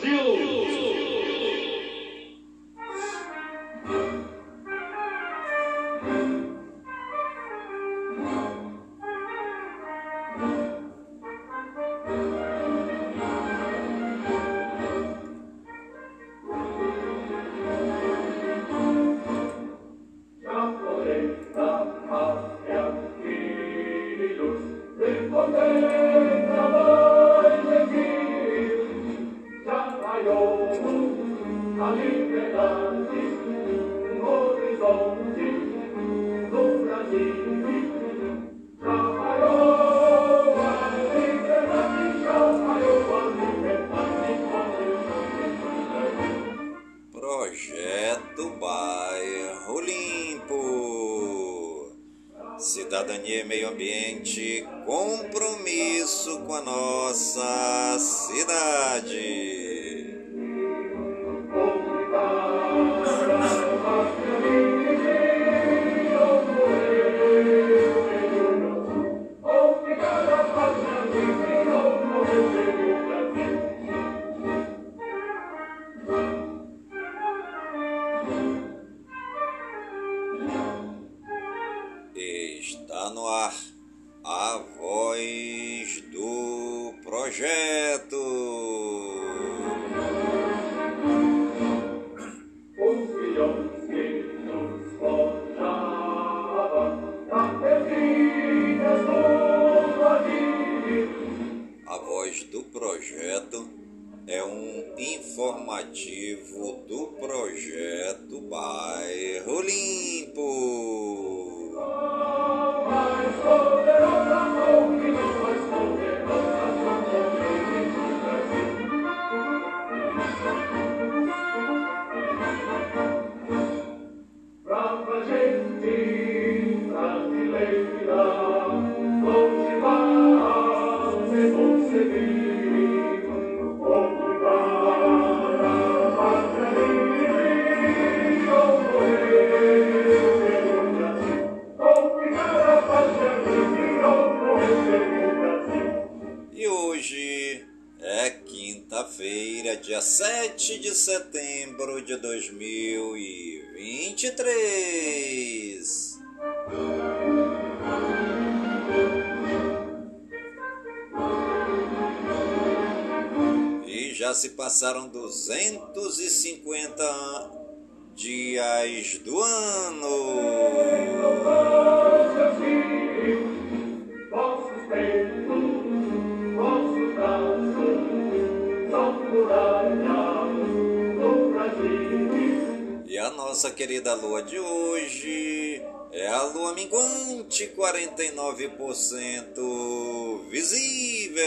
se passaram 250 dias do ano. E a nossa querida lua de hoje é a lua minguante, 49% visível.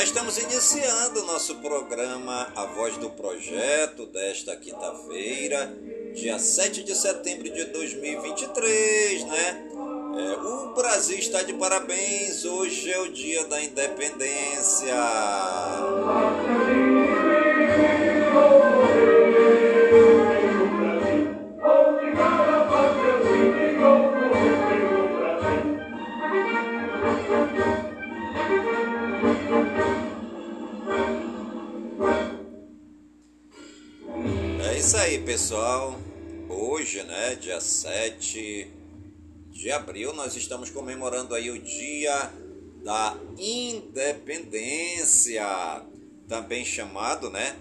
Já estamos iniciando nosso programa A Voz do Projeto desta quinta-feira, dia 7 de setembro de 2023, né? É, o Brasil está de parabéns, hoje é o dia da independência. Isso aí, pessoal. Hoje, né, dia 7 de abril, nós estamos comemorando aí o Dia da Independência, também chamado, né,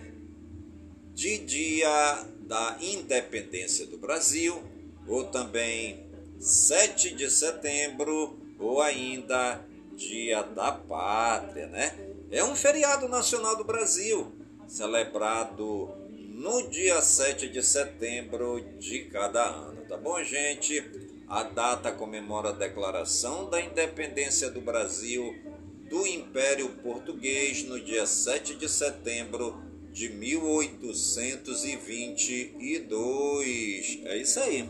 de Dia da Independência do Brasil, ou também 7 de setembro, ou ainda Dia da Pátria, né? É um feriado nacional do Brasil, celebrado no dia 7 de setembro de cada ano, tá bom, gente? A data comemora a declaração da independência do Brasil do Império Português no dia 7 de setembro de 1822. É isso aí.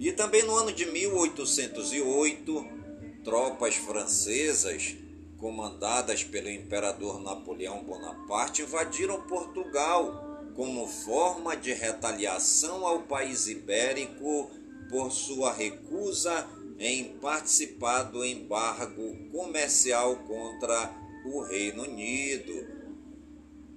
E também no ano de 1808, tropas francesas comandadas pelo imperador Napoleão Bonaparte, invadiram Portugal como forma de retaliação ao país ibérico por sua recusa em participar do embargo comercial contra o Reino Unido.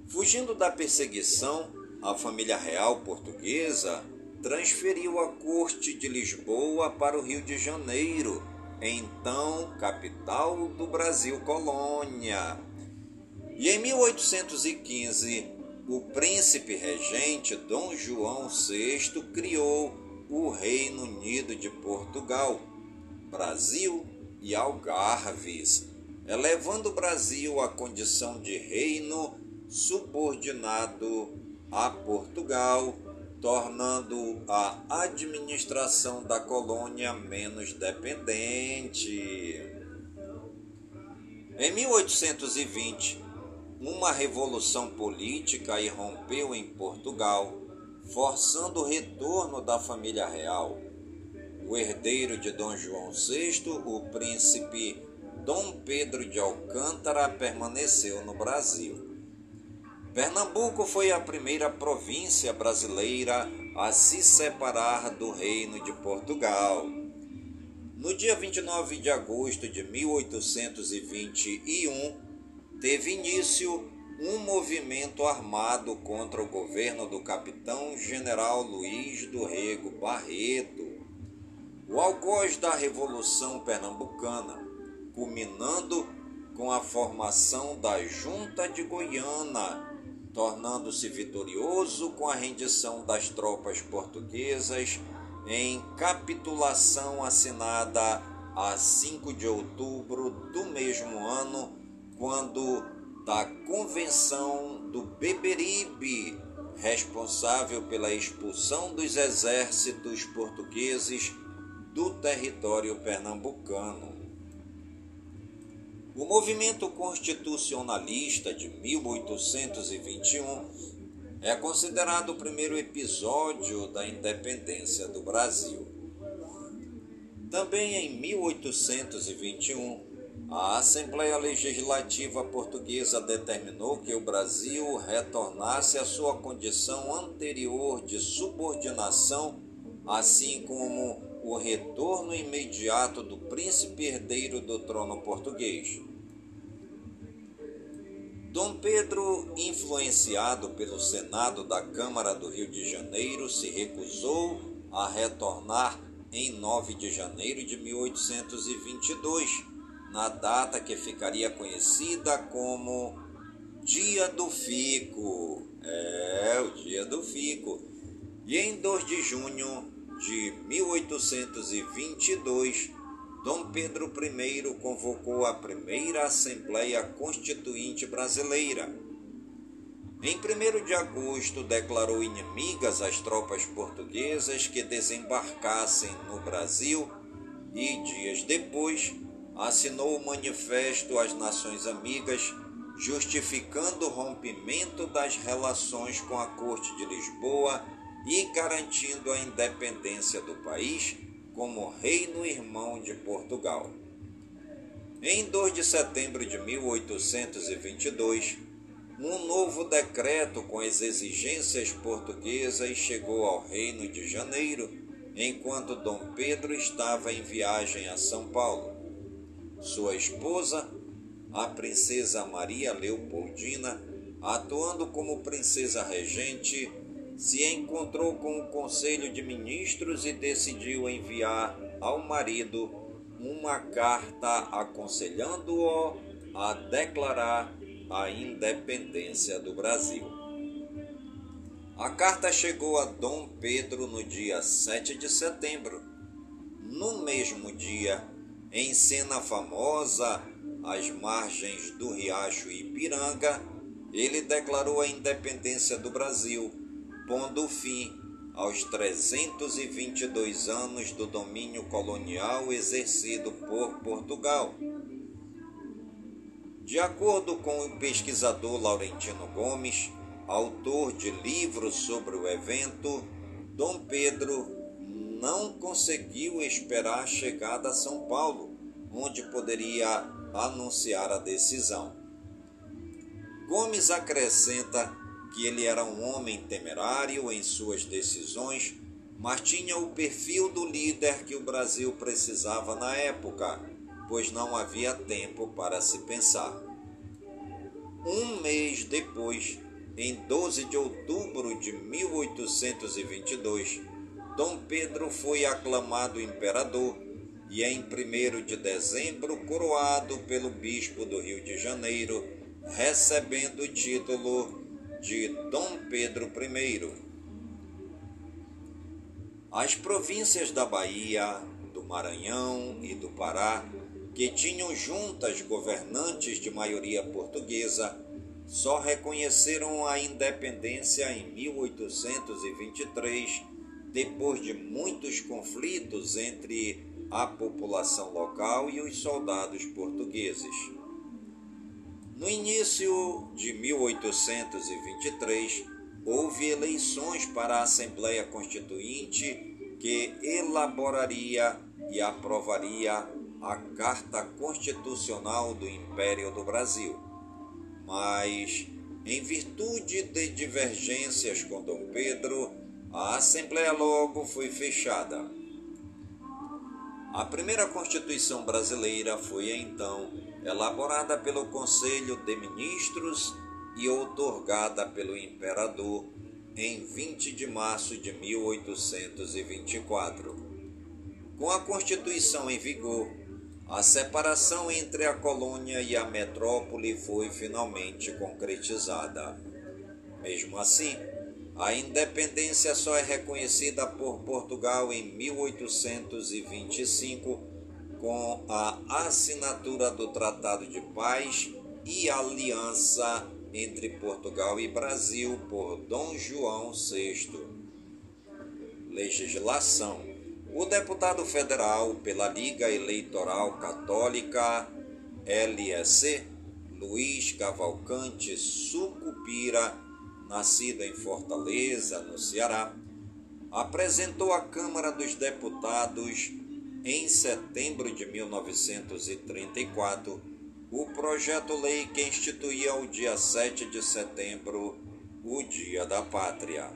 Fugindo da perseguição, a família real portuguesa transferiu a corte de Lisboa para o Rio de Janeiro então capital do Brasil colônia. E em 1815, o príncipe regente Dom João VI criou o Reino Unido de Portugal, Brasil e Algarves, elevando o Brasil à condição de reino subordinado a Portugal tornando a administração da colônia menos dependente. Em 1820, uma revolução política irrompeu em Portugal, forçando o retorno da família real. O herdeiro de Dom João VI, o príncipe Dom Pedro de Alcântara, permaneceu no Brasil. Pernambuco foi a primeira província brasileira a se separar do Reino de Portugal. No dia 29 de agosto de 1821, teve início um movimento armado contra o governo do capitão general Luiz do Rego Barreto. O algoz da Revolução Pernambucana, culminando com a formação da Junta de Goiânia, tornando-se vitorioso com a rendição das tropas portuguesas em capitulação assinada a 5 de outubro do mesmo ano, quando da Convenção do Beberibe, responsável pela expulsão dos exércitos portugueses do território pernambucano. O movimento constitucionalista de 1821 é considerado o primeiro episódio da independência do Brasil. Também em 1821, a Assembleia Legislativa Portuguesa determinou que o Brasil retornasse à sua condição anterior de subordinação, assim como o retorno imediato do príncipe herdeiro do trono português. Dom Pedro, influenciado pelo Senado da Câmara do Rio de Janeiro, se recusou a retornar em 9 de janeiro de 1822, na data que ficaria conhecida como Dia do Fico. É, o Dia do Fico. E em 2 de junho de 1822, Dom Pedro I convocou a primeira Assembleia Constituinte Brasileira. Em 1 de agosto, declarou inimigas as tropas portuguesas que desembarcassem no Brasil e, dias depois, assinou o Manifesto às Nações Amigas, justificando o rompimento das relações com a Corte de Lisboa e garantindo a independência do país como reino irmão de Portugal. Em 2 de setembro de 1822, um novo decreto com as exigências portuguesas chegou ao Reino de Janeiro, enquanto Dom Pedro estava em viagem a São Paulo. Sua esposa, a princesa Maria Leopoldina, atuando como princesa regente, se encontrou com o Conselho de Ministros e decidiu enviar ao marido uma carta aconselhando-o a declarar a independência do Brasil. A carta chegou a Dom Pedro no dia 7 de setembro. No mesmo dia, em cena famosa, às margens do riacho Ipiranga, ele declarou a independência do Brasil, pondo fim aos 322 anos do domínio colonial exercido por Portugal. De acordo com o pesquisador Laurentino Gomes, autor de livros sobre o evento, Dom Pedro não conseguiu esperar a chegada a São Paulo, onde poderia anunciar a decisão. Gomes acrescenta que ele era um homem temerário em suas decisões, mas tinha o perfil do líder que o Brasil precisava na época, pois não havia tempo para se pensar. Um mês depois, em 12 de outubro de 1822, Dom Pedro foi aclamado imperador e em 1 de dezembro coroado pelo bispo do Rio de Janeiro recebendo o título de Dom Pedro I. As províncias da Bahia, do Maranhão e do Pará, que tinham juntas governantes de maioria portuguesa, só reconheceram a independência em 1823, depois de muitos conflitos entre a população local e os soldados portugueses. No início de 1823, houve eleições para a Assembleia Constituinte que elaboraria e aprovaria a Carta Constitucional do Império do Brasil. Mas, em virtude de divergências com Dom Pedro, a Assembleia logo foi fechada. A primeira Constituição brasileira foi então elaborada pelo Conselho de Ministros e outorgada pelo Imperador em 20 de março de 1824. Com a Constituição em vigor, a separação entre a colônia e a metrópole foi finalmente concretizada. Mesmo assim, a independência só é reconhecida por Portugal em 1825 com a assinatura do Tratado de Paz e Aliança entre Portugal e Brasil por Dom João VI. Legislação: O deputado federal pela Liga Eleitoral Católica, LEC, Luiz Cavalcante Sucupira, nascido em Fortaleza, no Ceará, apresentou à Câmara dos Deputados em setembro de 1934, o projeto-lei que instituía o dia 7 de setembro o Dia da Pátria.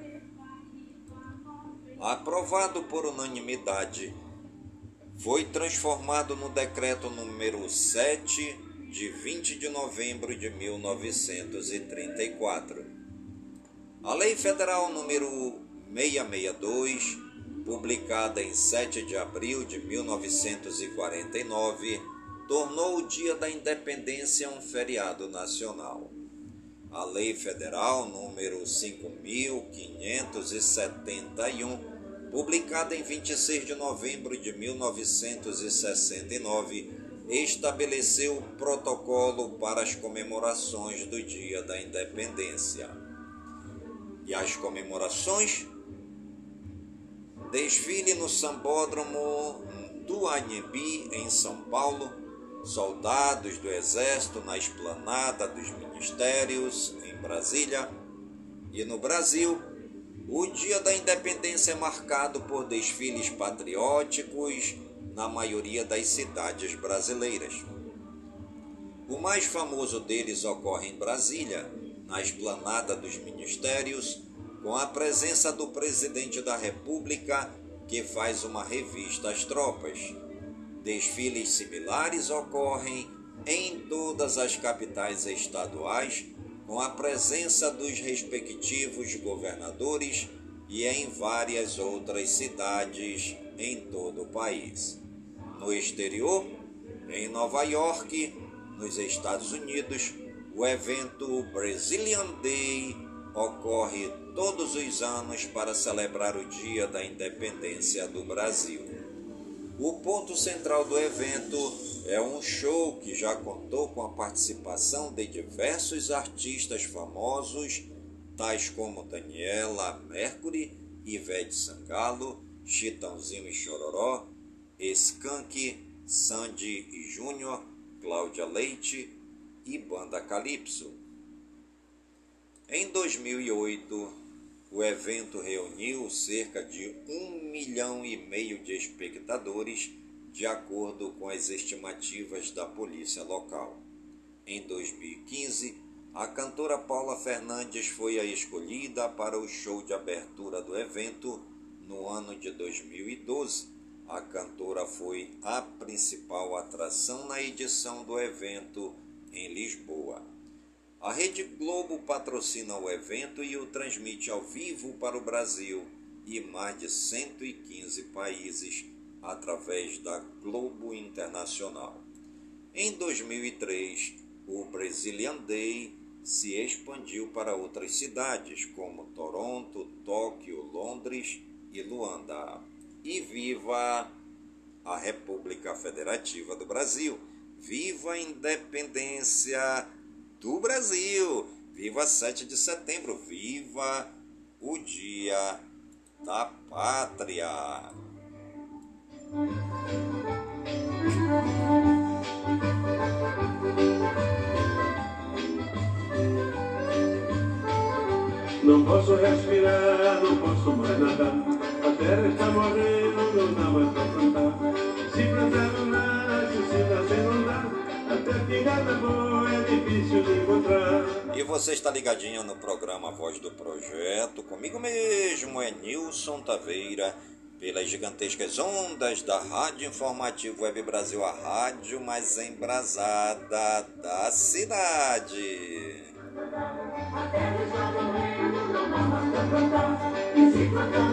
Aprovado por unanimidade, foi transformado no decreto número 7 de 20 de novembro de 1934. A Lei Federal número 662 publicada em 7 de abril de 1949, tornou o Dia da Independência um feriado nacional. A Lei Federal número 5571, publicada em 26 de novembro de 1969, estabeleceu o protocolo para as comemorações do Dia da Independência. E as comemorações Desfile no Sambódromo do Anhembi, em São Paulo. Soldados do Exército na esplanada dos Ministérios, em Brasília. E no Brasil, o Dia da Independência é marcado por desfiles patrióticos na maioria das cidades brasileiras. O mais famoso deles ocorre em Brasília, na esplanada dos Ministérios, com a presença do presidente da República, que faz uma revista às tropas. Desfiles similares ocorrem em todas as capitais estaduais, com a presença dos respectivos governadores e em várias outras cidades em todo o país. No exterior, em Nova York, nos Estados Unidos, o evento Brazilian Day ocorre todos os anos para celebrar o Dia da Independência do Brasil. O ponto central do evento é um show que já contou com a participação de diversos artistas famosos, tais como Daniela Mercury, Ivete Sangalo, Chitãozinho e Chororó, Skank, Sandy e Júnior, Cláudia Leite e Banda Calypso. Em 2008, o evento reuniu cerca de um milhão e meio de espectadores, de acordo com as estimativas da polícia local. Em 2015, a cantora Paula Fernandes foi a escolhida para o show de abertura do evento no ano de 2012. A cantora foi a principal atração na edição do evento em Lisboa. A Rede Globo patrocina o evento e o transmite ao vivo para o Brasil e mais de 115 países através da Globo Internacional. Em 2003, o Brazilian Day se expandiu para outras cidades como Toronto, Tóquio, Londres e Luanda. E viva a República Federativa do Brasil! Viva a independência do Brasil! Viva 7 de setembro! Viva o Dia da Pátria! Não posso respirar, não posso mais nadar. A terra está morrendo, não dá mais pra plantar. Se plantar não E você está ligadinho no programa Voz do Projeto. Comigo mesmo é Nilson Taveira. Pelas gigantescas ondas da Rádio Informativo Web Brasil, a rádio mais embrasada da cidade. A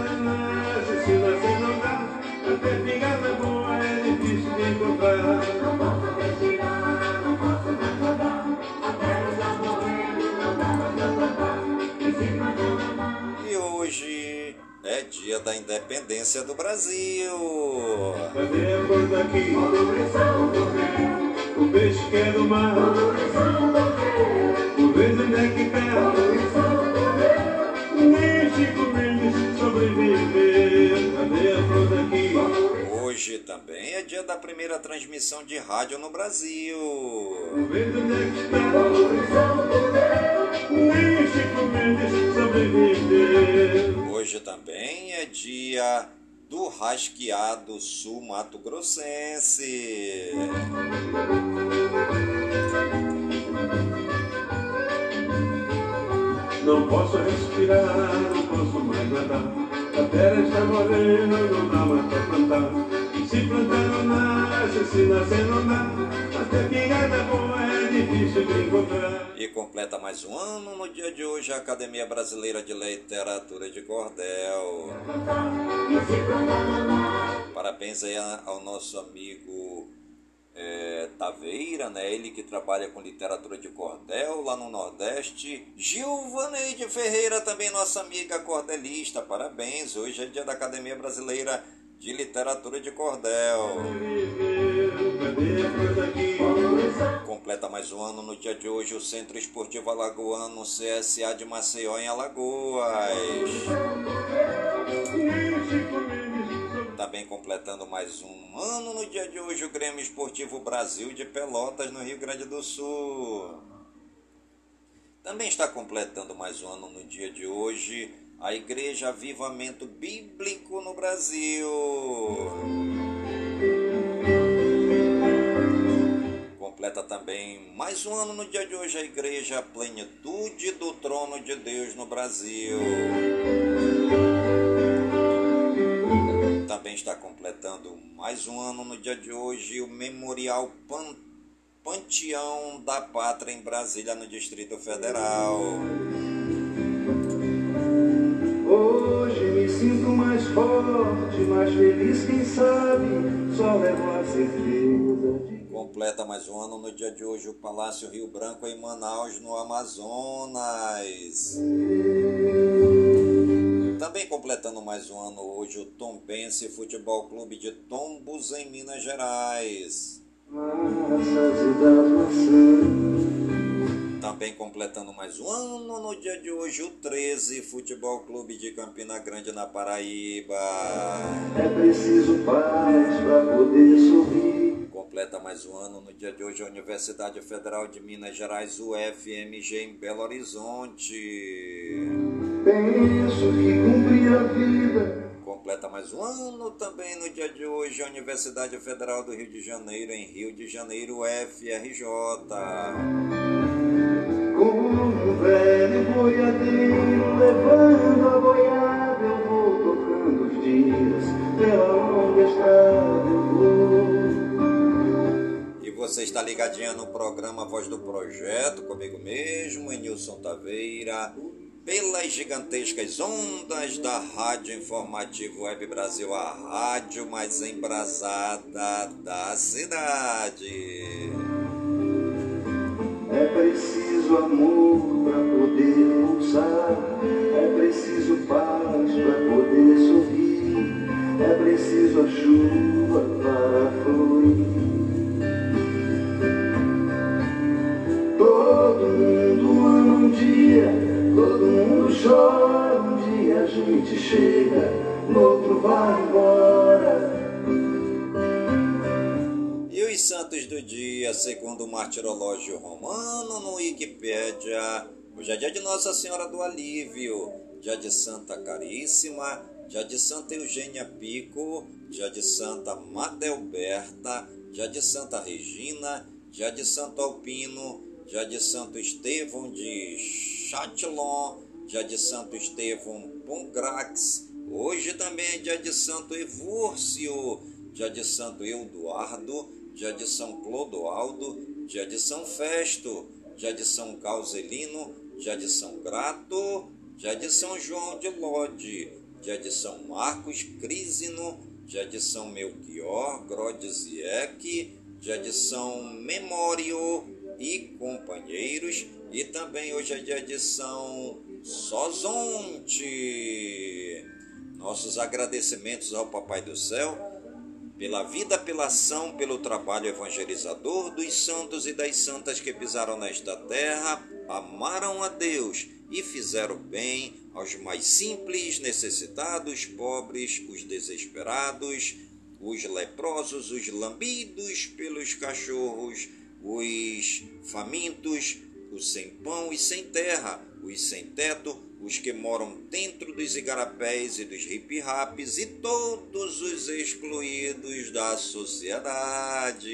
E a frase do dia: Preocupação não é estamos calmos, harmonizados. E hoje é dia da independência do Brasil. Cadê a cor daqui? O peixe que é do mar. O verde onde é que tá? Nem Chico Mendes sobreviver. Também é dia da primeira transmissão de rádio no Brasil. Hoje também é dia do Rasqueado Sul Mato Grossense. Não posso respirar, não posso mais nadar. A terra está morrendo, não dá mais pra plantar. Se plantar nasce, se nascer boa é difícil de encontrar. E completa mais um ano no dia de hoje a Academia Brasileira de Literatura de Cordel. Parabéns aí ao nosso amigo é, Taveira, né? Ele que trabalha com literatura de cordel lá no Nordeste. Gilvaneide Ferreira, também nossa amiga cordelista. Parabéns, hoje é dia da Academia Brasileira de Literatura de Cordel. Completa mais um ano no dia de hoje o Centro Esportivo Alagoano CSA de Maceió em Alagoas. Também completando mais um ano no dia de hoje o Grêmio Esportivo Brasil de Pelotas, no Rio Grande do Sul. Também está completando mais um ano no dia de hoje a Igreja Avivamento Bíblico no Brasil. Completa também mais um ano no dia de hoje a Igreja Plenitude do Trono de Deus no Brasil. Também está completando mais um ano no dia de hoje o Memorial Pan Panteão da Pátria em Brasília, no Distrito Federal. Hoje me sinto mais forte, mais feliz, quem sabe, só levo a certeza de Completa mais um ano no dia de hoje o Palácio Rio Branco em Manaus, no Amazonas. Também completando mais um ano hoje o Tombense Futebol Clube de Tombos em Minas Gerais. Também completando mais um ano no dia de hoje, o 13 Futebol Clube de Campina Grande na Paraíba. É preciso paz para poder sorrir. Completa mais um ano no dia de hoje a Universidade Federal de Minas Gerais, UFMG, em Belo Horizonte. Penso que cumpri a vida. Completa mais um ano também no dia de hoje a Universidade Federal do Rio de Janeiro, em Rio de Janeiro, UFRJ. Velho boiadeiro levando a boiada, eu vou tocando os dias pela longa estrada. Eu vou. E você está ligadinha no programa Voz do Projeto, comigo mesmo, Enilson Taveira, pelas gigantescas ondas da Rádio Informativo Web Brasil, a rádio mais embrasada da cidade. É preciso amor para poder pulsar. É preciso paz para poder sorrir. É preciso a chuva para fluir. Todo mundo ama um dia, todo mundo chora. Um dia a gente chega, no outro vai embora. E os santos do dia, segundo o martirológio romano no Wikipédia, hoje é dia de Nossa Senhora do Alívio, dia de Santa Caríssima, dia de Santa Eugênia Pico, dia de Santa Madelberta, dia de Santa Regina, dia de Santo Alpino, dia de Santo Estevão de Châtillon, dia de Santo Estevão Pongrax, hoje também é dia de Santo Evúrcio, dia de Santo Euduardo, dia de São Clodoaldo, dia de São Festo, dia de São Causelino, dia de São Grato, dia de São João de Lode, dia de São Marcos Crisino, dia de São Melchior Grodziek, dia de São Memório e companheiros, e também hoje é dia de São Sozonte. Nossos agradecimentos ao Papai do Céu pela vida, pela ação, pelo trabalho evangelizador dos santos e das santas que pisaram nesta terra, amaram a Deus e fizeram bem aos mais simples, necessitados, pobres, os desesperados, os leprosos, os lambidos pelos cachorros, os famintos, os sem pão e sem terra, os sem teto, os que moram dentro dos igarapés e dos hip-raps e todos os excluídos da sociedade.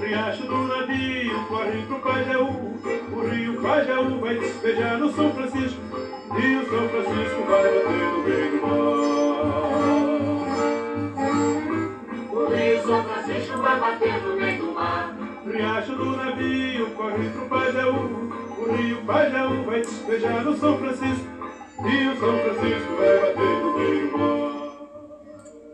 Riacho do navio corre pro Pajeú, o rio Pajeú vai despejar no São Francisco, e o São Francisco vai bater no meio do mar. O rio São Francisco vai bater no meio do mar. Riacho do navio corre pro Pajeú, o rio Pajeú vai despejar no São Francisco, e o São Francisco vai bater no meio do mar.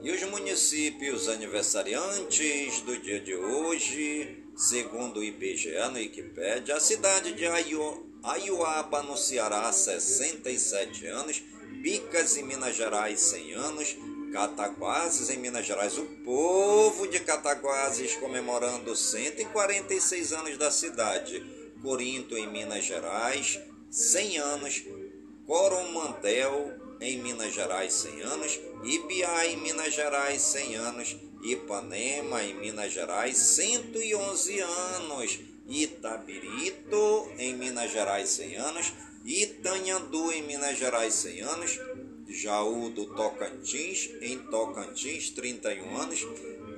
E os municípios aniversariantes do dia de hoje, segundo o IBGE no Wikipédia, a cidade de Aio, Aiuaba, no Ceará, 67 anos, Bicas, em Minas Gerais, 100 anos, Cataguases, em Minas Gerais. O povo de Cataguases comemorando 146 anos da cidade. Corinto, em Minas Gerais, 100 anos. Coromandel, em Minas Gerais, 100 anos. Ibiá, em Minas Gerais, 100 anos. Ipanema, em Minas Gerais, 111 anos. Itabirito, em Minas Gerais, 100 anos. Itanhandu, em Minas Gerais, 100 anos. Jaú do Tocantins, em Tocantins, 31 anos.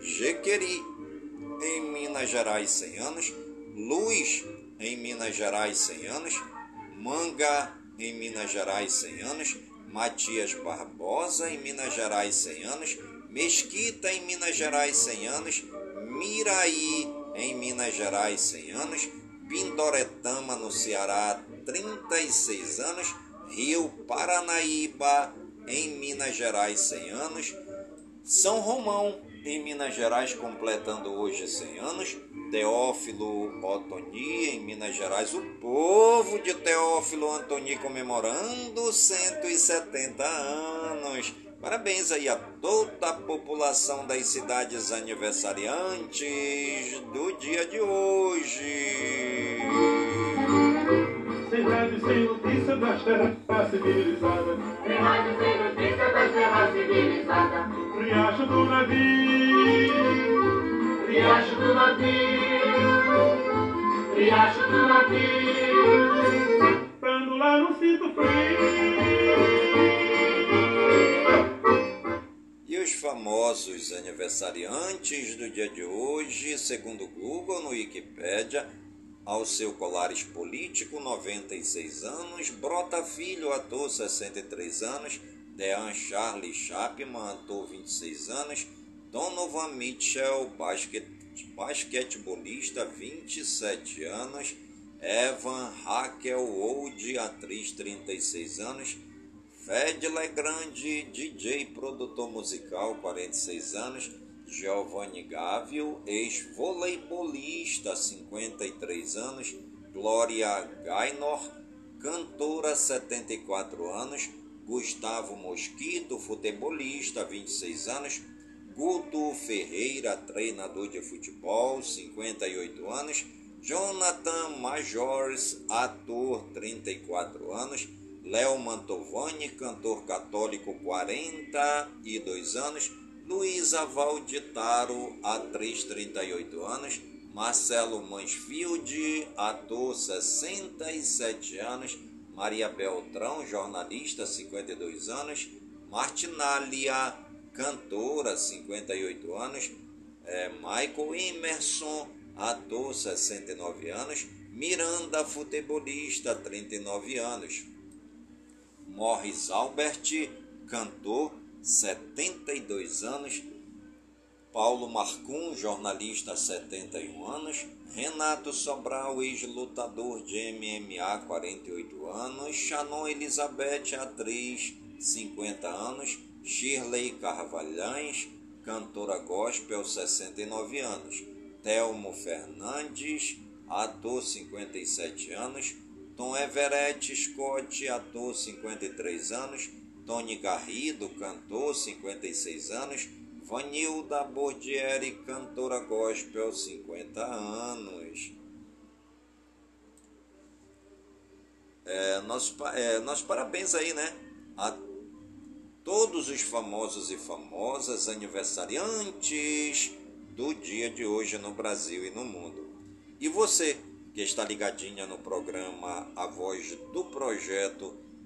Jequeri, em Minas Gerais, 100 anos. Luz, em Minas Gerais, 100 anos. Manga, em Minas Gerais, 100 anos. Matias Barbosa, em Minas Gerais, 100 anos. Mesquita, em Minas Gerais, 100 anos. Miraí, em Minas Gerais, 100 anos. Pindoretama, no Ceará, 36 anos. Rio Paranaíba, em Minas Gerais, 100 anos. São Romão, em Minas Gerais, completando hoje 100 anos. Teófilo Otoni, em Minas Gerais, o povo de Teófilo Antoni comemorando 170 anos. Parabéns aí a toda a população das cidades aniversariantes do dia de hoje. Rádio, sem notícia das terras civilizadas. Sem rádio, sem notícia das terras civilizadas. Riacho do navio. Riacho do navio. Riacho do navio. Estando lá no cinto frio. E os famosos aniversariantes do dia de hoje, segundo o Google no Wikipedia, ao seu Colares Político, 96 anos, Brota Filho, ator, 63 anos, Dean Charlie Chapman, ator, 26 anos, Donovan Mitchell, basquet, basquetebolista, 27 anos, Evan Raquel Old, atriz, 36 anos, Fed Legrande, DJ, produtor musical, 46 anos, Giovanni Gávio, ex-voleibolista, 53 anos, Glória Gaynor, cantora, 74 anos, Gustavo Mosquito, futebolista, 26 anos, Guto Ferreira, treinador de futebol, 58 anos, Jonathan Majors, ator, 34 anos, Léo Mantovani, cantor católico, 42 anos, Luísa Valditaro, atriz, 38 anos, Marcelo Mansfield, ator, 67 anos, Maria Beltrão, jornalista, 52 anos, Martinália, cantora, 58 anos, é, Michael Emerson, ator, 69 anos, Miranda, futebolista, 39 anos, Morris Albert, cantor, 72 anos, Paulo Marcum, jornalista, 71 anos, Renato Sobral, ex-lutador de MMA, 48 anos, Shannon Elizabeth, atriz, 50 anos, Shirley Carvalhães, cantora gospel, 69 anos, Telmo Fernandes, ator, 57 anos, Tom Everett Scott, ator, 53 anos, Tony Garrido, cantor, 56 anos, Vanilda Bordieri, cantora gospel, 50 anos. É, é, nosso parabéns aí, né? A todos os famosos e famosas aniversariantes do dia de hoje no Brasil e no mundo. E você que está ligadinha no programa A Voz do Projeto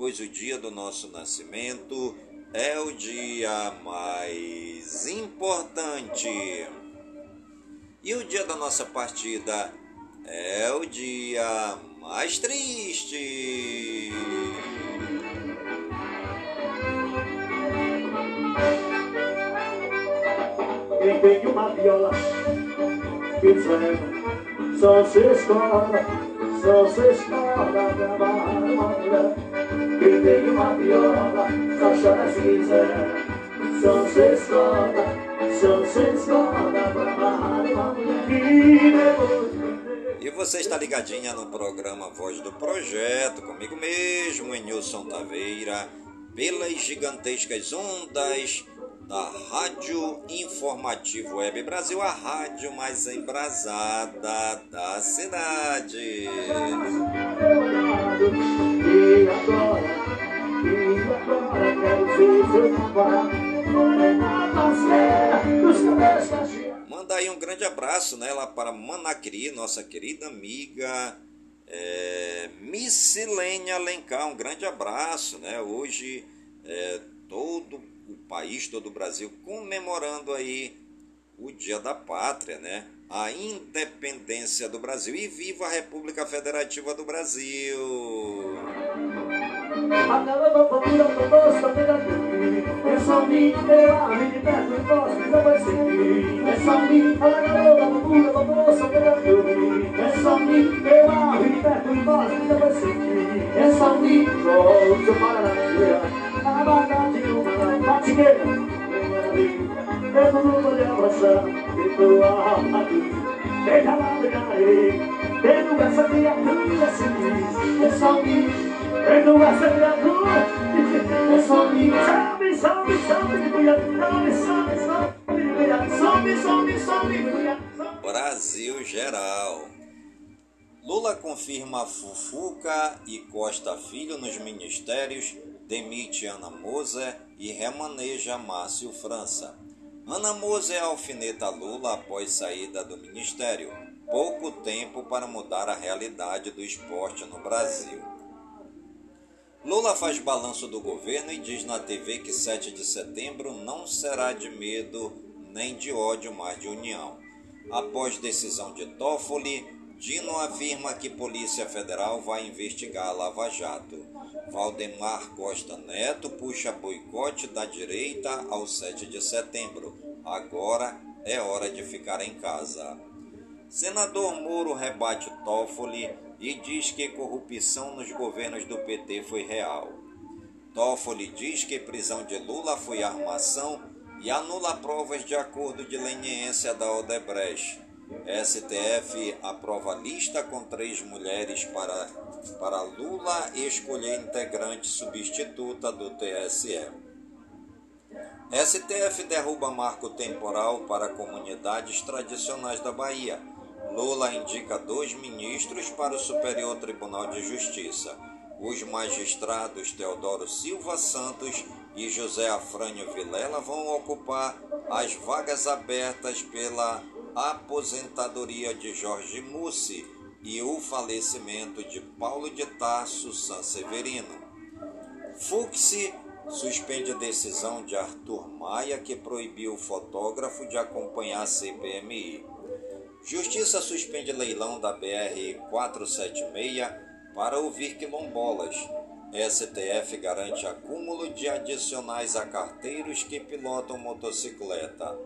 pois o dia do nosso nascimento é o dia mais importante. E o dia da nossa partida é o dia mais triste. Quem tem uma viola, quiser, só se escola, só se escola amar uma. Quem tem uma viola, só chora se quiser, só se escola, só se escola pra amar uma mulher. E depois E você está ligadinha no programa Voz do Projeto, comigo mesmo, Nilson Taveira, pelas gigantescas ondas da Rádio Informativo Web Brasil, a rádio mais embrasada da cidade. Manda aí um grande abraço né, lá para Manacri, nossa querida amiga é, Missilene Alencar. Um grande abraço. Né? Hoje é, todo o país, todo o Brasil comemorando aí o Dia da Pátria, né? a independência do Brasil. E viva a República Federativa do Brasil! Aquela loucura que eu gosto da vida É só mim, eu amo de perto e gosto, não vai seguir É só mim, aquela loucura que eu gosto da vida É só mim, eu amo de perto e gosto, não vai seguir É só mim, só seu paranaia A banda de uma batigueira Eu não vou lhe abraçar, e tô arrumado Deixa lá brigarei, tendo essa criatura assim É só mim Sobe, sobe, sobe, Sobe, sobe, sobe, Sobe, sobe, sobe, Brasil geral. Lula confirma Fufuca e Costa Filho nos ministérios, demite Ana Moser e remaneja Márcio França. Ana Moser alfineta Lula após saída do ministério. Pouco tempo para mudar a realidade do esporte no Brasil. Lula faz balanço do governo e diz na TV que 7 de setembro não será de medo nem de ódio, mas de união. Após decisão de Toffoli, Dino afirma que Polícia Federal vai investigar a Lava Jato. Valdemar Costa Neto puxa boicote da direita ao 7 de setembro. Agora é hora de ficar em casa. Senador Moro rebate Toffoli e diz que corrupção nos governos do PT foi real. Toffoli diz que prisão de Lula foi armação e anula provas de acordo de leniência da Odebrecht. STF aprova lista com três mulheres para, para Lula escolher integrante substituta do TSE. STF derruba marco temporal para comunidades tradicionais da Bahia. Lula indica dois ministros para o Superior Tribunal de Justiça. Os magistrados Teodoro Silva Santos e José Afrânio Vilela vão ocupar as vagas abertas pela aposentadoria de Jorge Mussi e o falecimento de Paulo de Tarso Sanseverino. Fux suspende a decisão de Arthur Maia que proibiu o fotógrafo de acompanhar a CPMI. Justiça suspende leilão da BR 476 para ouvir quilombolas. STF garante acúmulo de adicionais a carteiros que pilotam motocicleta.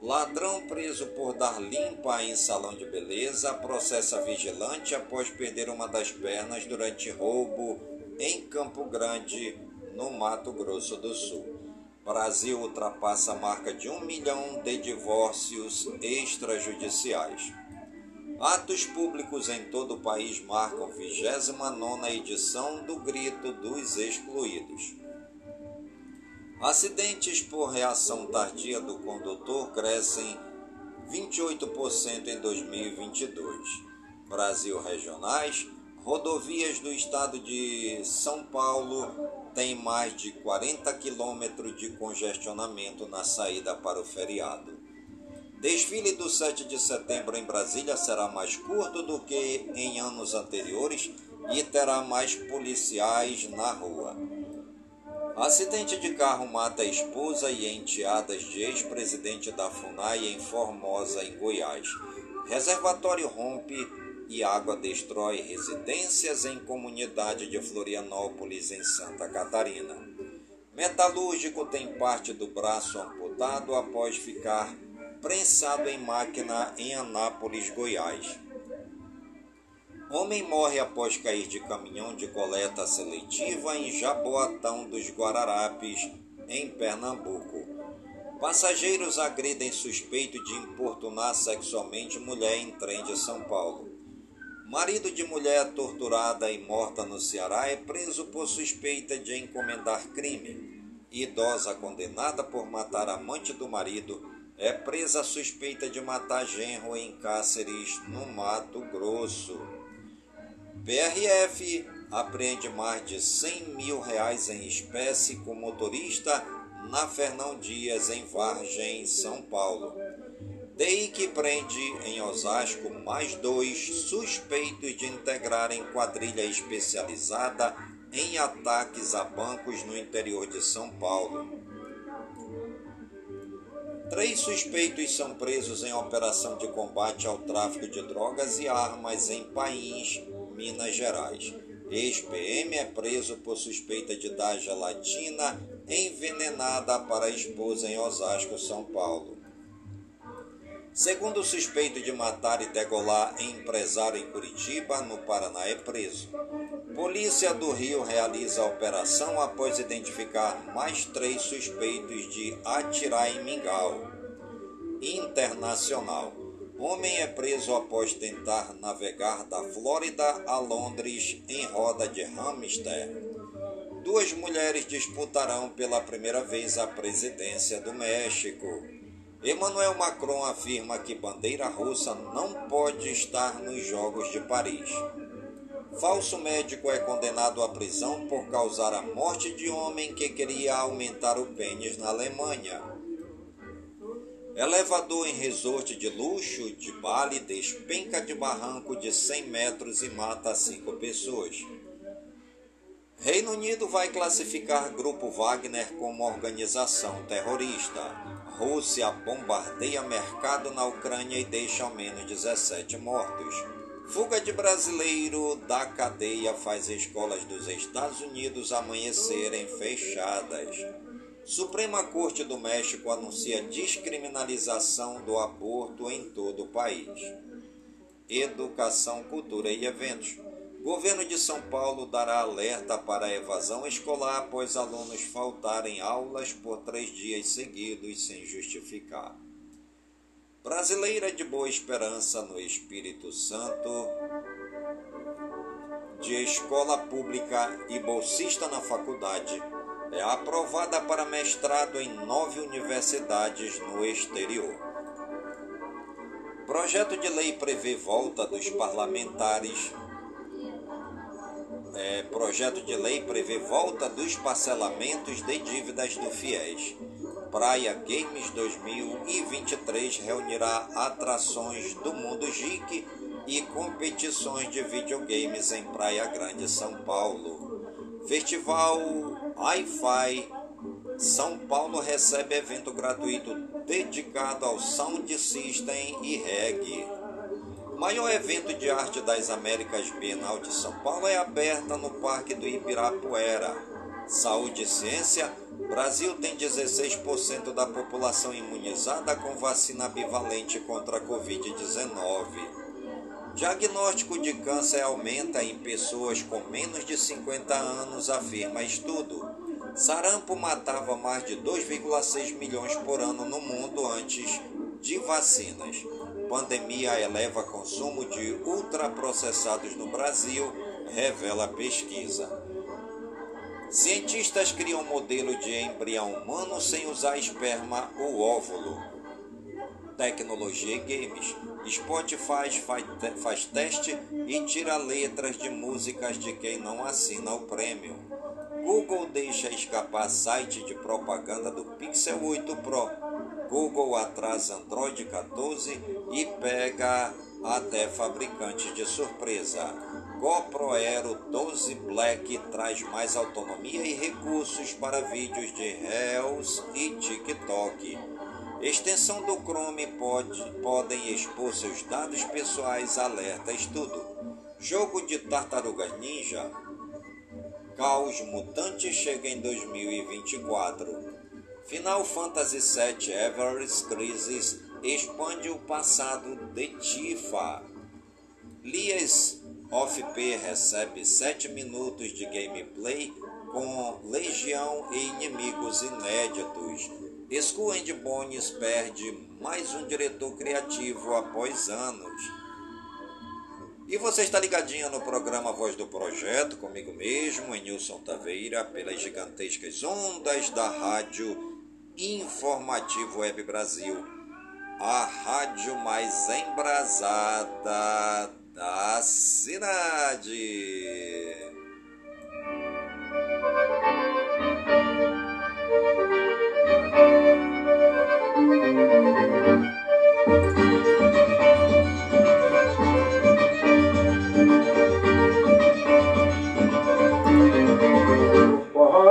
Ladrão preso por dar limpa em salão de beleza processa vigilante após perder uma das pernas durante roubo em Campo Grande, no Mato Grosso do Sul. Brasil ultrapassa a marca de um milhão de divórcios extrajudiciais. Atos públicos em todo o país marcam 29 edição do Grito dos Excluídos. Acidentes por reação tardia do condutor crescem 28% em 2022. Brasil regionais, rodovias do estado de São Paulo têm mais de 40 quilômetros de congestionamento na saída para o feriado. Desfile do 7 de setembro em Brasília será mais curto do que em anos anteriores e terá mais policiais na rua. Acidente de carro mata esposa e enteadas de ex-presidente da FUNAI em Formosa, em Goiás. Reservatório rompe e água destrói residências em comunidade de Florianópolis, em Santa Catarina. Metalúrgico tem parte do braço amputado após ficar prensado em máquina em Anápolis, Goiás. Homem morre após cair de caminhão de coleta seletiva em Jaboatão dos Guararapes, em Pernambuco. Passageiros agridem suspeito de importunar sexualmente mulher em trem de São Paulo. Marido de mulher torturada e morta no Ceará é preso por suspeita de encomendar crime. Idosa condenada por matar amante do marido é presa suspeita de matar genro em Cáceres, no Mato Grosso. PRF apreende mais de 100 mil reais em espécie com motorista na Fernão Dias, em Vargem, São Paulo. DEI que prende em Osasco mais dois suspeitos de integrarem quadrilha especializada em ataques a bancos no interior de São Paulo. Três suspeitos são presos em operação de combate ao tráfico de drogas e armas em País, Minas Gerais. Ex-PM é preso por suspeita de dar gelatina envenenada para a esposa em Osasco, São Paulo. Segundo o suspeito de matar e degolar empresário em Curitiba, no Paraná, é preso. Polícia do Rio realiza a operação após identificar mais três suspeitos de atirar em Mingau. Internacional. Homem é preso após tentar navegar da Flórida a Londres em roda de hamster. Duas mulheres disputarão pela primeira vez a presidência do México. Emmanuel Macron afirma que bandeira russa não pode estar nos Jogos de Paris. Falso médico é condenado à prisão por causar a morte de homem que queria aumentar o pênis na Alemanha. Elevador em resort de luxo de Bali despenca de barranco de 100 metros e mata cinco pessoas. Reino Unido vai classificar Grupo Wagner como organização terrorista. Rússia bombardeia mercado na Ucrânia e deixa ao menos 17 mortos. Fuga de brasileiro da cadeia faz escolas dos Estados Unidos amanhecerem fechadas. Suprema Corte do México anuncia descriminalização do aborto em todo o país. Educação, cultura e eventos. Governo de São Paulo dará alerta para a evasão escolar após alunos faltarem aulas por três dias seguidos sem justificar. Brasileira de boa esperança no Espírito Santo, de escola pública e bolsista na faculdade, é aprovada para mestrado em nove universidades no exterior. Projeto de lei prevê volta dos parlamentares é, projeto de lei prevê volta dos parcelamentos de dívidas do FIES. Praia Games 2023 reunirá atrações do mundo geek e competições de videogames em Praia Grande, São Paulo. Festival Hi-Fi São Paulo recebe evento gratuito dedicado ao Sound System e Reggae. Maior evento de arte das Américas Bienal de São Paulo é aberta no Parque do Ibirapuera. Saúde e ciência. Brasil tem 16% da população imunizada com vacina bivalente contra a Covid-19. Diagnóstico de câncer aumenta em pessoas com menos de 50 anos, afirma estudo. Sarampo matava mais de 2,6 milhões por ano no mundo antes de vacinas. Pandemia eleva consumo de ultraprocessados no Brasil, revela pesquisa. Cientistas criam modelo de embrião humano sem usar esperma ou óvulo. Tecnologia e games. Spotify faz, faz teste e tira letras de músicas de quem não assina o prêmio. Google deixa escapar site de propaganda do Pixel 8 Pro. Google atrasa Android 14 e pega até fabricantes de surpresa. GoPro Aero 12 Black traz mais autonomia e recursos para vídeos de Reels e TikTok. Extensão do Chrome pode, podem expor seus dados pessoais, alerta estudo. Jogo de Tartarugas Ninja. Caos Mutante chega em 2024. Final Fantasy VII Everest Crisis expande o passado de Tifa. Lias of P recebe 7 minutos de gameplay com Legião e inimigos inéditos. Skull and Bones perde mais um diretor criativo após anos. E você está ligadinho no programa Voz do Projeto, comigo mesmo, Nilson Taveira, pelas gigantescas ondas da Rádio Informativo Web Brasil, a rádio mais embrasada da cidade.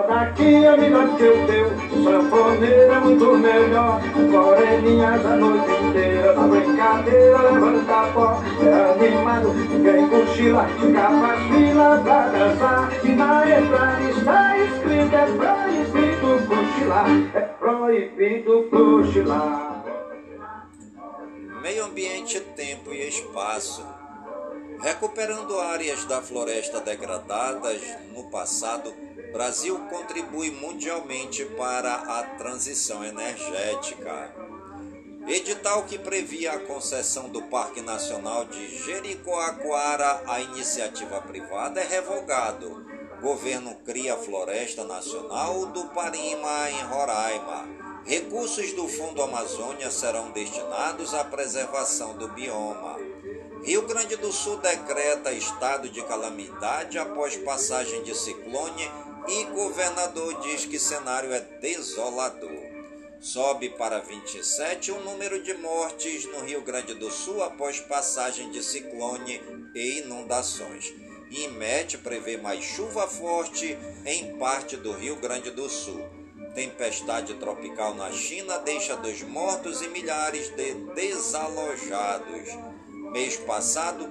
daqui é melhor que o teu Sanfoneiro é muito melhor. Moreninhas a noite inteira Na brincadeira levanta pó É animado, ninguém cochila Capa fila pra dançar. E na entrada está escrito É proibido cochilar. É proibido cochilar. Meio ambiente, tempo e espaço. Recuperando áreas da floresta degradadas no passado, Brasil contribui mundialmente para a transição energética. Edital que previa a concessão do Parque Nacional de Jericoacoara à iniciativa privada é revogado. Governo cria Floresta Nacional do Parima, em Roraima. Recursos do Fundo Amazônia serão destinados à preservação do bioma. Rio Grande do Sul decreta estado de calamidade após passagem de ciclone e governador diz que cenário é desolador. Sobe para 27 o número de mortes no Rio Grande do Sul após passagem de ciclone e inundações. IMET prevê mais chuva forte em parte do Rio Grande do Sul. Tempestade tropical na China deixa dois mortos e milhares de desalojados. Mês passado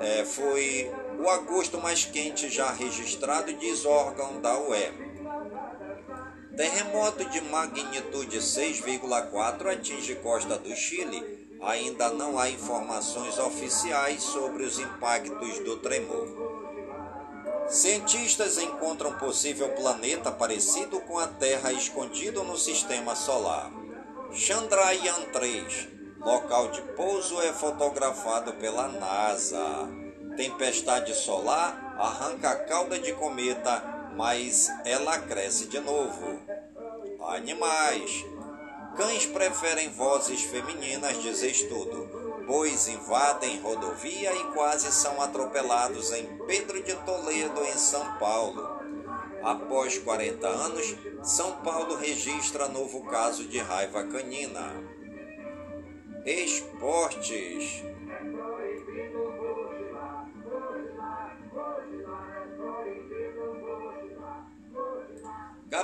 é, foi o agosto mais quente já registrado, diz órgão da UE. Terremoto de magnitude 6,4 atinge costa do Chile. Ainda não há informações oficiais sobre os impactos do tremor. Cientistas encontram possível planeta parecido com a Terra escondido no sistema solar. Chandrayaan 3 Local de pouso é fotografado pela NASA. Tempestade solar arranca a cauda de cometa, mas ela cresce de novo. Animais. Cães preferem vozes femininas, diz estudo. Bois invadem rodovia e quase são atropelados em Pedro de Toledo, em São Paulo. Após 40 anos, São Paulo registra novo caso de raiva canina. Esportes.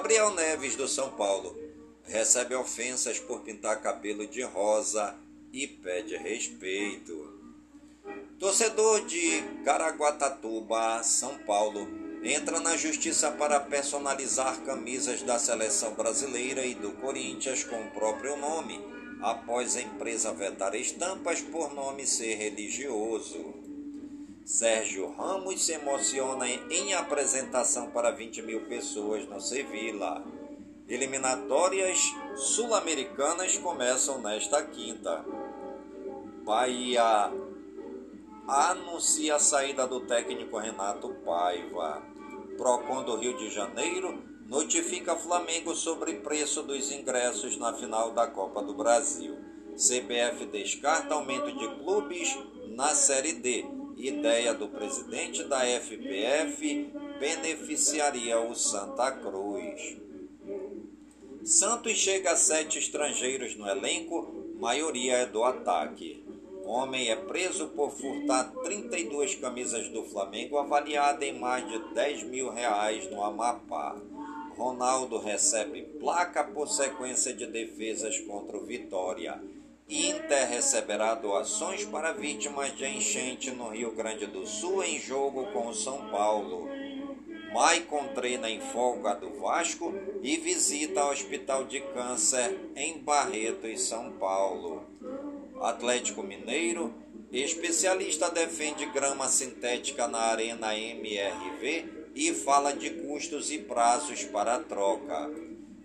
Gabriel Neves do São Paulo recebe ofensas por pintar cabelo de rosa e pede respeito. Torcedor de Caraguatatuba, São Paulo, entra na justiça para personalizar camisas da seleção brasileira e do Corinthians com o próprio nome após a empresa vetar estampas por nome ser religioso. Sérgio Ramos se emociona em apresentação para 20 mil pessoas no Sevilla. Eliminatórias sul-americanas começam nesta quinta. Bahia anuncia a saída do técnico Renato Paiva. Procon do Rio de Janeiro notifica Flamengo sobre preço dos ingressos na final da Copa do Brasil. CBF descarta aumento de clubes na Série D. Ideia do presidente da FPF beneficiaria o Santa Cruz. Santos chega a sete estrangeiros no elenco, maioria é do ataque. Homem é preso por furtar 32 camisas do Flamengo, avaliada em mais de 10 mil reais no Amapá. Ronaldo recebe placa por sequência de defesas contra o Vitória. Inter receberá doações para vítimas de enchente no Rio Grande do Sul em jogo com o São Paulo. Maicon treina em folga do Vasco e visita o Hospital de Câncer em Barreto, em São Paulo. Atlético Mineiro, especialista defende grama sintética na Arena MRV e fala de custos e prazos para a troca.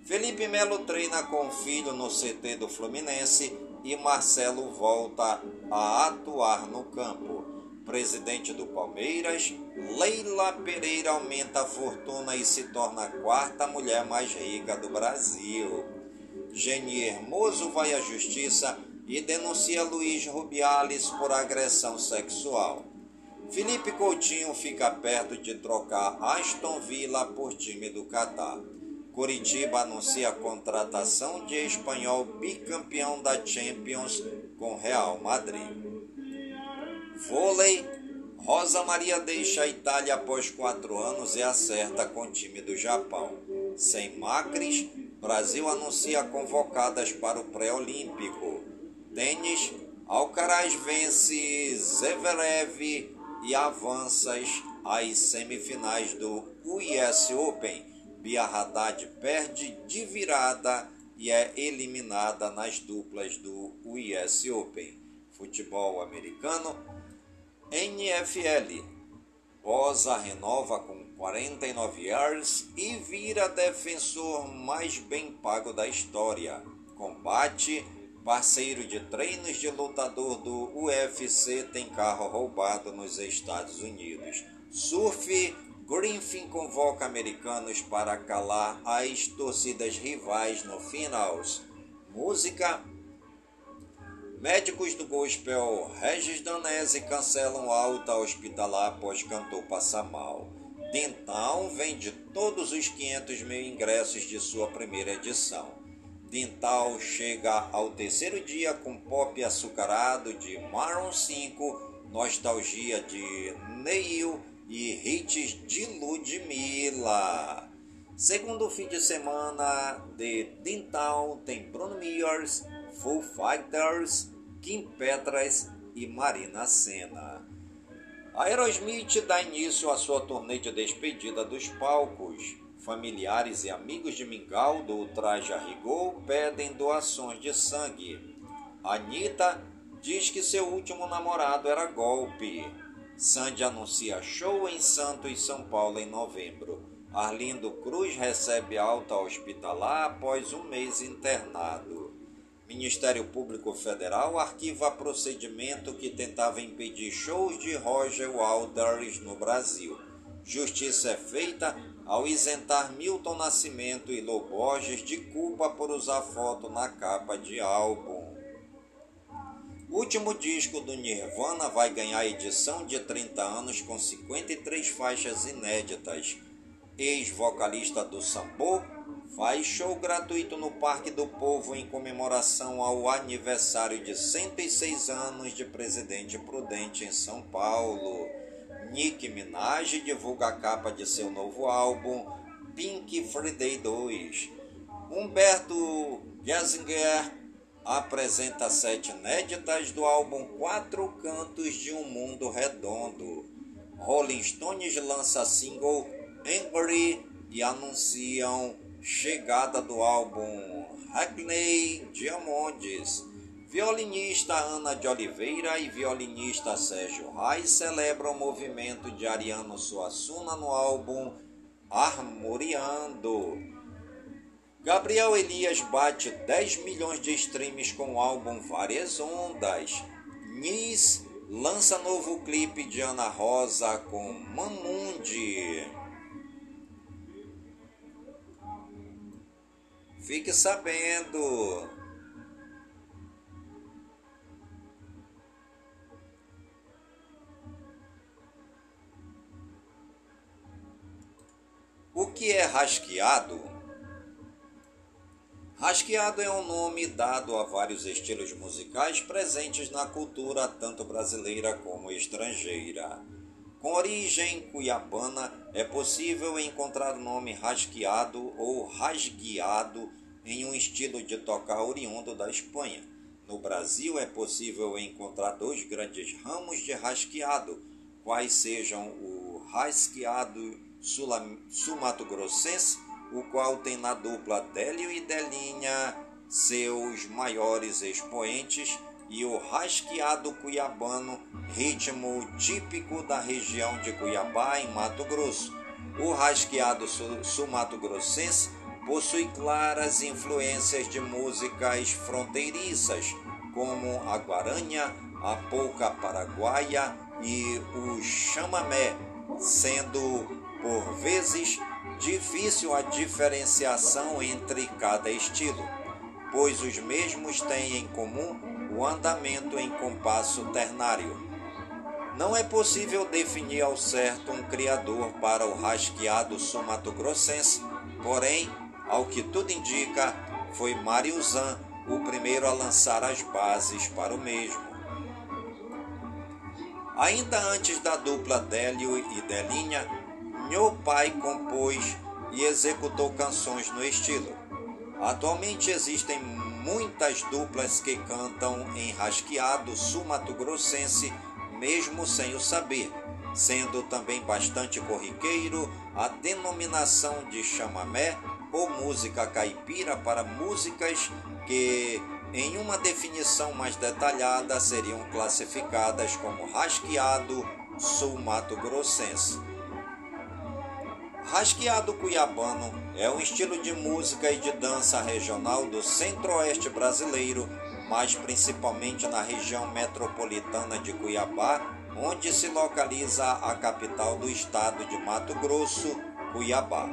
Felipe Melo treina com o filho no CT do Fluminense e Marcelo volta a atuar no campo. Presidente do Palmeiras, Leila Pereira aumenta a fortuna e se torna a quarta mulher mais rica do Brasil. Geni Hermoso vai à justiça e denuncia Luiz Rubiales por agressão sexual. Felipe Coutinho fica perto de trocar Aston Villa por time do Catar. Curitiba anuncia a contratação de espanhol bicampeão da Champions com Real Madrid. Vôlei. Rosa Maria deixa a Itália após quatro anos e acerta com o time do Japão. Sem Macris, Brasil anuncia convocadas para o pré-olímpico. Tênis. Alcaraz vence Zverev e avanças às semifinais do US Open. Bia Haddad perde de virada e é eliminada nas duplas do US Open. Futebol americano, NFL. Rosa renova com 49 yards e vira defensor mais bem pago da história. Combate parceiro de treinos de lutador do UFC, tem carro roubado nos Estados Unidos. Surf, Griffin convoca americanos para calar as torcidas rivais no finals. Música Médicos do gospel Regis Danese cancelam alta hospitalar após cantor passar mal. Dental vende todos os 500 mil ingressos de sua primeira edição. Dental chega ao terceiro dia com pop açucarado de Maroon 5, nostalgia de Neil e hits de Ludmilla. Segundo fim de semana de Dental tem Bruno Mars, Full Fighters, Kim Petras e Marina Senna. A Aerosmith dá início à sua turnê de despedida dos palcos. Familiares e amigos de Mingau do pedem doações de sangue. Anitta diz que seu último namorado era golpe. Sandy anuncia show em Santos São Paulo em novembro. Arlindo Cruz recebe alta hospitalar após um mês internado. Ministério Público Federal arquiva procedimento que tentava impedir shows de Roger Waters no Brasil. Justiça é feita ao isentar Milton Nascimento e Lou Borges de culpa por usar foto na capa de álbum. O último disco do Nirvana vai ganhar edição de 30 anos com 53 faixas inéditas. Ex-vocalista do Sambo faz show gratuito no Parque do Povo em comemoração ao aniversário de 106 anos de Presidente Prudente em São Paulo. Nick Minaj divulga a capa de seu novo álbum Pink Friday 2. Humberto Gessinger apresenta sete inéditas do álbum Quatro Cantos de um Mundo Redondo. Rolling Stones lança single Angry e anunciam chegada do álbum Hackney Diamonds. Violinista Ana de Oliveira e violinista Sérgio Reis celebram o movimento de Ariano Suassuna no álbum Armoriando. Gabriel Elias bate 10 milhões de streams com o álbum Várias Ondas. Nis lança novo clipe de Ana Rosa com Mamundi. Fique sabendo. O que é rasqueado? Rasqueado é um nome dado a vários estilos musicais presentes na cultura tanto brasileira como estrangeira. Com origem cuiabana, é possível encontrar o nome rasqueado ou rasgueado em um estilo de tocar oriundo da Espanha. No Brasil é possível encontrar dois grandes ramos de rasqueado, quais sejam o rasqueado sul-mato-grossense, o qual tem na dupla Délio e Delinha seus maiores expoentes e o rasqueado cuiabano, ritmo típico da região de Cuiabá, em Mato Grosso. O rasqueado sul-mato-grossense possui claras influências de músicas fronteiriças, como a guaranha, a polca paraguaia e o chamamé, sendo por vezes difícil a diferenciação entre cada estilo, pois os mesmos têm em comum o andamento em compasso ternário. Não é possível definir ao certo um criador para o rasqueado sumatogrossense, porém, ao que tudo indica, foi Mário Zan o primeiro a lançar as bases para o mesmo. Ainda antes da dupla Délio e Delinha, meu pai compôs e executou canções no estilo. Atualmente existem muitas duplas que cantam em rasqueado sul-mato-grossense, mesmo sem o saber, sendo também bastante corriqueiro a denominação de chamamé ou música caipira para músicas que, em uma definição mais detalhada, seriam classificadas como rasqueado sul-mato-grossense. Rasqueado cuiabano é um estilo de música e de dança regional do centro-oeste brasileiro, mais principalmente na região metropolitana de Cuiabá, onde se localiza a capital do estado de Mato Grosso, Cuiabá.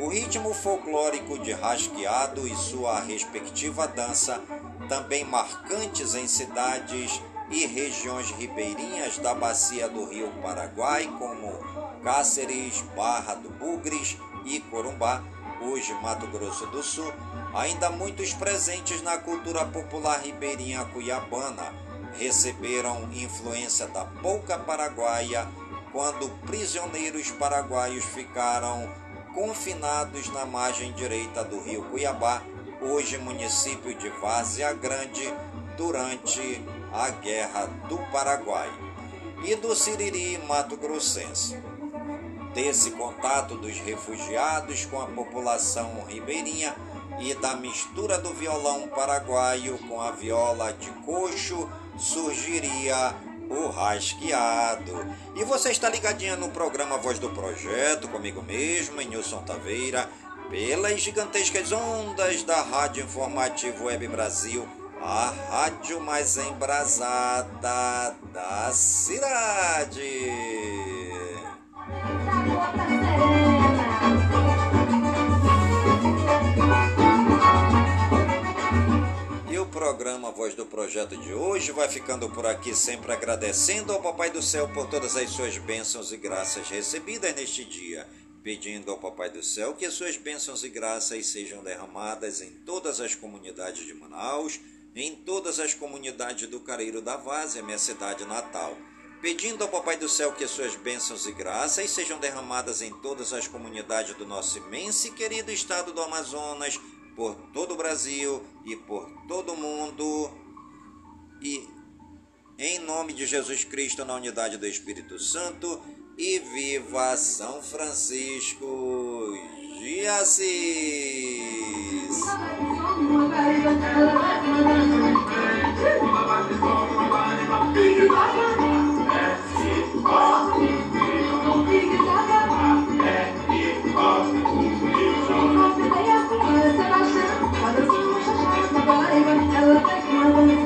O ritmo folclórico de rasqueado e sua respectiva dança, também marcantes em cidades e regiões ribeirinhas da bacia do Rio Paraguai, como Cáceres, Barra do Bugres e Corumbá, hoje Mato Grosso do Sul, ainda muitos presentes na cultura popular ribeirinha cuiabana, receberam influência da polca paraguaia quando prisioneiros paraguaios ficaram confinados na margem direita do rio Cuiabá, hoje município de Várzea Grande, durante a Guerra do Paraguai, e do Siriri Mato Grossense. Desse contato dos refugiados com a população ribeirinha e da mistura do violão paraguaio com a viola de coxo, surgiria o rasqueado. E você está ligadinha no programa Voz do Projeto, comigo mesmo, em Nilson Taveira, pelas gigantescas ondas da Rádio Informativo Web Brasil a rádio mais embrasada da cidade. Programa Voz do Projeto de hoje vai ficando por aqui, sempre agradecendo ao Papai do Céu por todas as suas bênçãos e graças recebidas neste dia. Pedindo ao Papai do Céu que as suas bênçãos e graças sejam derramadas em todas as comunidades de Manaus, em todas as comunidades do Careiro da Várzea, minha cidade natal, pedindo ao Papai do Céu que suas bênçãos e graças sejam derramadas em todas as comunidades do nosso imenso e querido estado do Amazonas, por todo o Brasil e por todo o mundo. E em nome de Jesus Cristo, na unidade do Espírito Santo, e viva São Francisco de Assis! why, but I like my